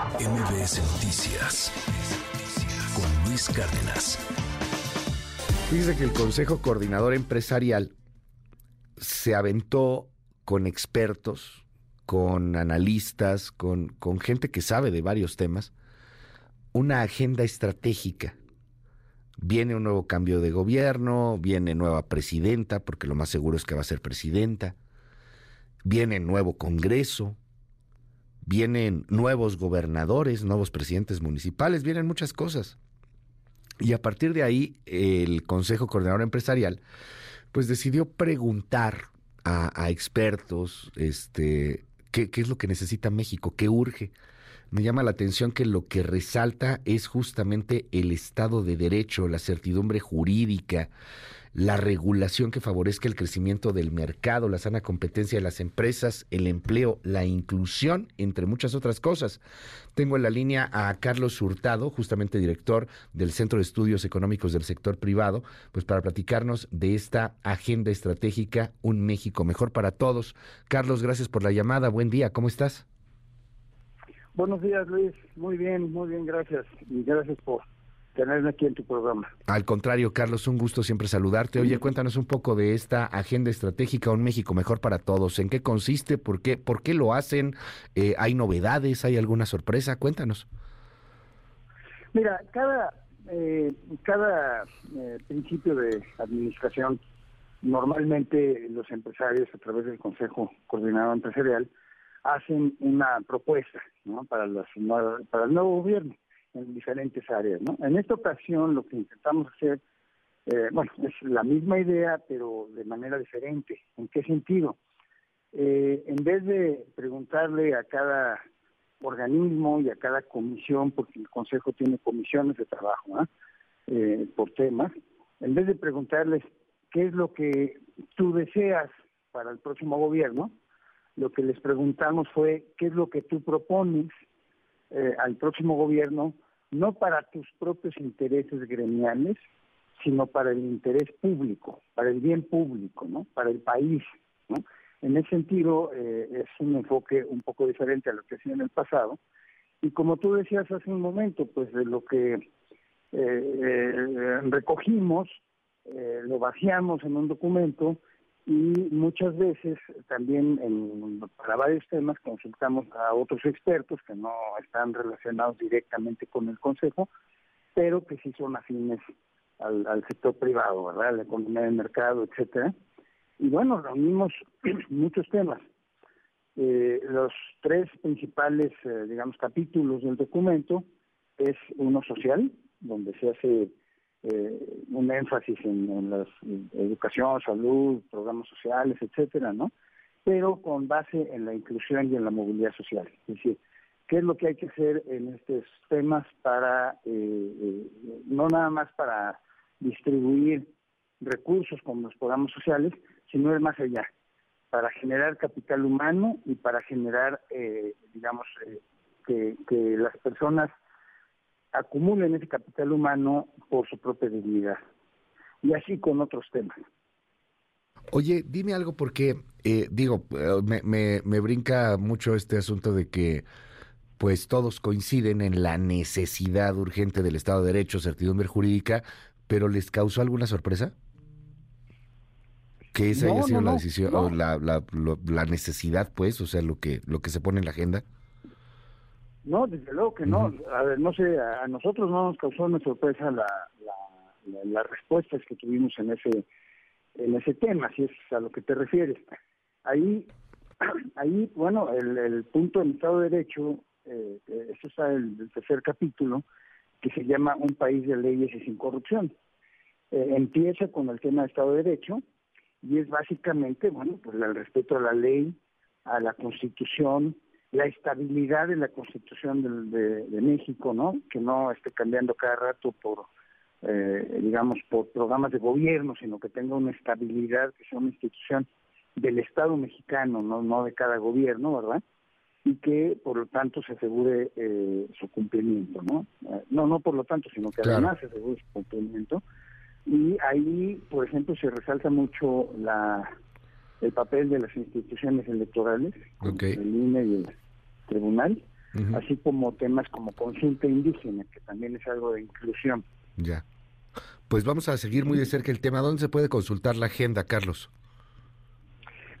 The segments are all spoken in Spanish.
MBS Noticias con Luis Cárdenas. Dice que el Consejo Coordinador Empresarial se aventó con expertos, con analistas, con, con gente que sabe de varios temas, una agenda estratégica. Viene un nuevo cambio de gobierno, viene nueva presidenta, porque lo más seguro es que va a ser presidenta, viene nuevo Congreso, vienen nuevos gobernadores, nuevos presidentes municipales, vienen muchas cosas. Y a partir de ahí, el Consejo Coordinador Empresarial, pues decidió preguntar a, expertos, este, qué, qué es lo que necesita México, qué urge. Me llama la atención que lo que resalta es justamente el Estado de Derecho, la certidumbre jurídica, la regulación que favorezca el crecimiento del mercado, la sana competencia de las empresas, el empleo, la inclusión, entre muchas otras cosas. Tengo en la línea a Carlos Hurtado, justamente director del Centro de Estudios Económicos del Sector Privado, pues para platicarnos de esta agenda estratégica Un México Mejor para Todos. Carlos, gracias por la llamada. Buen día, ¿cómo estás? Buenos días, Luis. Muy bien, muy bien, gracias. Y gracias por tenerme aquí en tu programa. Al contrario, Carlos, un gusto siempre saludarte. Oye, cuéntanos un poco de esta agenda estratégica Un México Mejor para Todos. ¿En qué consiste? ¿Por qué, por qué lo hacen? Eh, ¿Hay novedades? ¿Hay alguna sorpresa? Cuéntanos. Mira, cada, eh, cada eh, principio de administración, normalmente los empresarios a través del Consejo Coordinador Empresarial hacen una propuesta ¿no? para, las, para el nuevo gobierno en diferentes áreas. ¿no? En esta ocasión lo que intentamos hacer, eh, bueno, es la misma idea, pero de manera diferente. ¿En qué sentido? Eh, en vez de preguntarle a cada organismo y a cada comisión, porque el Consejo tiene comisiones de trabajo eh, por temas, en vez de preguntarles qué es lo que tú deseas para el próximo gobierno, lo que les preguntamos fue qué es lo que tú propones al próximo gobierno, no para tus propios intereses gremiales, sino para el interés público, para el bien público, ¿no? Para el país. En ese sentido, eh, es un enfoque un poco diferente a lo que hacía en el pasado. Y como tú decías hace un momento, pues de lo que eh, recogimos, lo vaciamos en un documento y muchas veces también en, para varios temas consultamos a otros expertos que no están relacionados directamente con el Consejo, pero que sí son afines al, sector privado, ¿verdad? La economía de mercado, etcétera. Y bueno, reunimos muchos temas. Eh, los tres principales, eh, digamos, capítulos del documento es uno social, donde se hace eh, un énfasis en, la educación, salud, programas sociales, etcétera, ¿no? Pero con base en la inclusión y en la movilidad social. Es decir, ¿qué es lo que hay que hacer en estos temas para, eh, eh, no nada más para distribuir recursos como los programas sociales, sino de más allá, para generar capital humano y para generar, digamos, que, que las personas acumulen ese capital humano por su propia dignidad. Y así con otros temas. Oye, dime algo porque, eh, digo, eh, me, me, me brinca mucho este asunto de que pues todos coinciden en la necesidad urgente del Estado de Derecho, certidumbre jurídica, pero ¿les causó alguna sorpresa? Que esa haya sido la decisión, o la, la, la, necesidad, pues, o sea, lo que, lo que se pone en la agenda. No, desde luego que no. A ver, no sé, a nosotros no nos causó una sorpresa la, la, las respuestas que tuvimos en ese en ese tema, si es a lo que te refieres. Ahí, ahí bueno, el, el punto del Estado de Derecho, eh, eso está en el tercer capítulo, que se llama Un país de leyes y sin corrupción. Eh, empieza con el tema del Estado de Derecho y es básicamente, bueno, pues el respeto a la ley, a la Constitución, la estabilidad de la Constitución de, de, México, ¿no? Que no esté cambiando cada rato por, eh, digamos, por programas de gobierno, sino que tenga una estabilidad, que sea una institución del Estado mexicano, no, no de cada gobierno, ¿verdad? Y que, por lo tanto, se asegure eh, su cumplimiento, ¿no? Eh, no, no por lo tanto, sino que además se asegure su cumplimiento. Y ahí, por ejemplo, se resalta mucho la el papel de las instituciones electorales, el INE y el tribunal, así como temas como consciente indígena, que también es algo de inclusión. Ya. Pues vamos a seguir muy de cerca el tema. ¿Dónde se puede consultar la agenda, Carlos?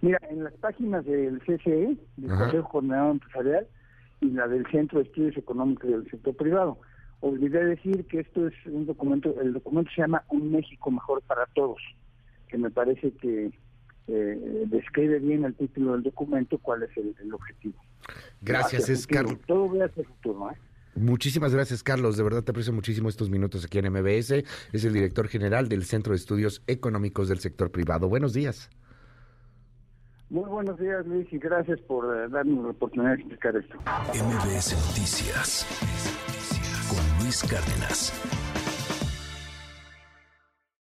Mira, en las páginas del CCE, del Consejo Coordinador Empresarial, y la del Centro de Estudios Económicos del Sector Privado. Olvidé decir que esto es un documento, el documento se llama Un México Mejor para Todos, que me parece que eh, describe bien el título del documento cuál es el, objetivo. Gracias, es Carlos. Todo voy a hacer futuro, ¿eh? Muchísimas gracias, Carlos. De verdad te aprecio muchísimo estos minutos aquí en MBS. Es el director general del Centro de Estudios Económicos del Sector Privado. Buenos días. Muy buenos días, Luis, y gracias por eh, darme la oportunidad de explicar esto. MBS Noticias con Luis Cárdenas.